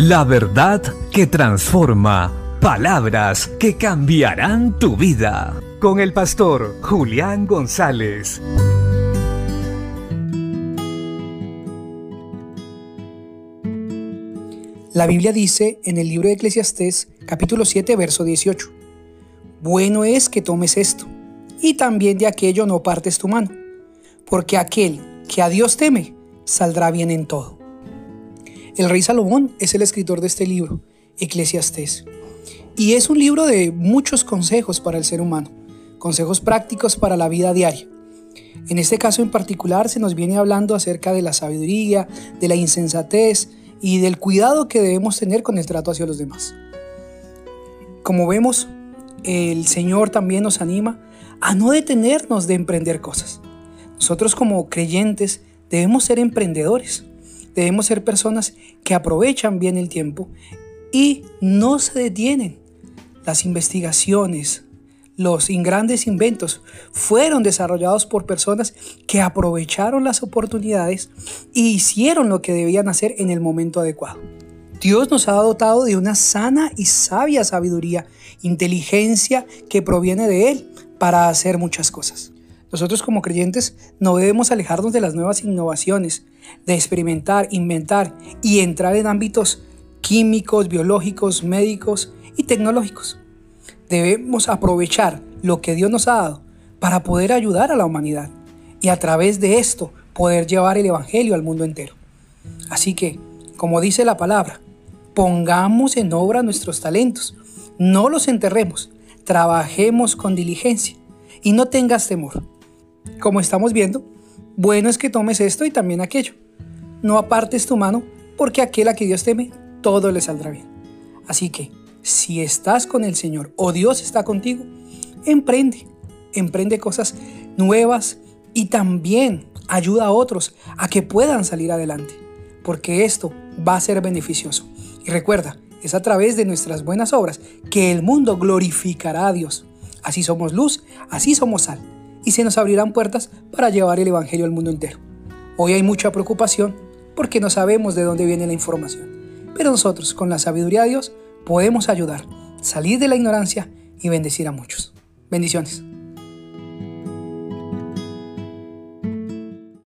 La verdad que transforma. Palabras que cambiarán tu vida. Con el pastor Julián González. La Biblia dice en el libro de Eclesiastés, capítulo 7, verso 18, Bueno es que tomes esto, y también de aquello no partes tu mano, porque aquel que a Dios teme saldrá bien en todo. El rey Salomón es el escritor de este libro, Eclesiastés, y es un libro de muchos consejos para el ser humano, consejos prácticos para la vida diaria. En este caso en particular se nos viene hablando acerca de la sabiduría, de la insensatez, y del cuidado que debemos tener con el trato hacia los demás. Como vemos, el Señor también nos anima a no detenernos de emprender cosas. Nosotros como creyentes debemos ser emprendedores, debemos ser personas que aprovechan bien el tiempo y no se detienen. Las investigaciones, los grandes inventos fueron desarrollados por personas que aprovecharon las oportunidades e hicieron lo que debían hacer en el momento adecuado. Dios nos ha dotado de una sana y sabia sabiduría, inteligencia que proviene de Él para hacer muchas cosas. Nosotros como creyentes no debemos alejarnos de las nuevas innovaciones, de experimentar, inventar y entrar en ámbitos químicos, biológicos, médicos y tecnológicos debemos aprovechar lo que Dios nos ha dado para poder ayudar a la humanidad y a través de esto poder llevar el Evangelio al mundo entero. Así que, como dice la palabra, pongamos en obra nuestros talentos, no los enterremos, trabajemos con diligencia y no tengas temor. Como estamos viendo, bueno es que tomes esto y también aquello. No apartes tu mano, porque aquel a que Dios teme, todo le saldrá bien. Así que, si estás con el Señor o Dios está contigo, emprende, emprende cosas nuevas y también ayuda a otros a que puedan salir adelante, porque esto va a ser beneficioso. Y recuerda, es a través de nuestras buenas obras que el mundo glorificará a Dios. Así somos luz, así somos sal, y se nos abrirán puertas para llevar el Evangelio al mundo entero. Hoy hay mucha preocupación porque no sabemos de dónde viene la información, pero nosotros, con la sabiduría de Dios, podemos ayudar, salir de la ignorancia y bendecir a muchos. Bendiciones.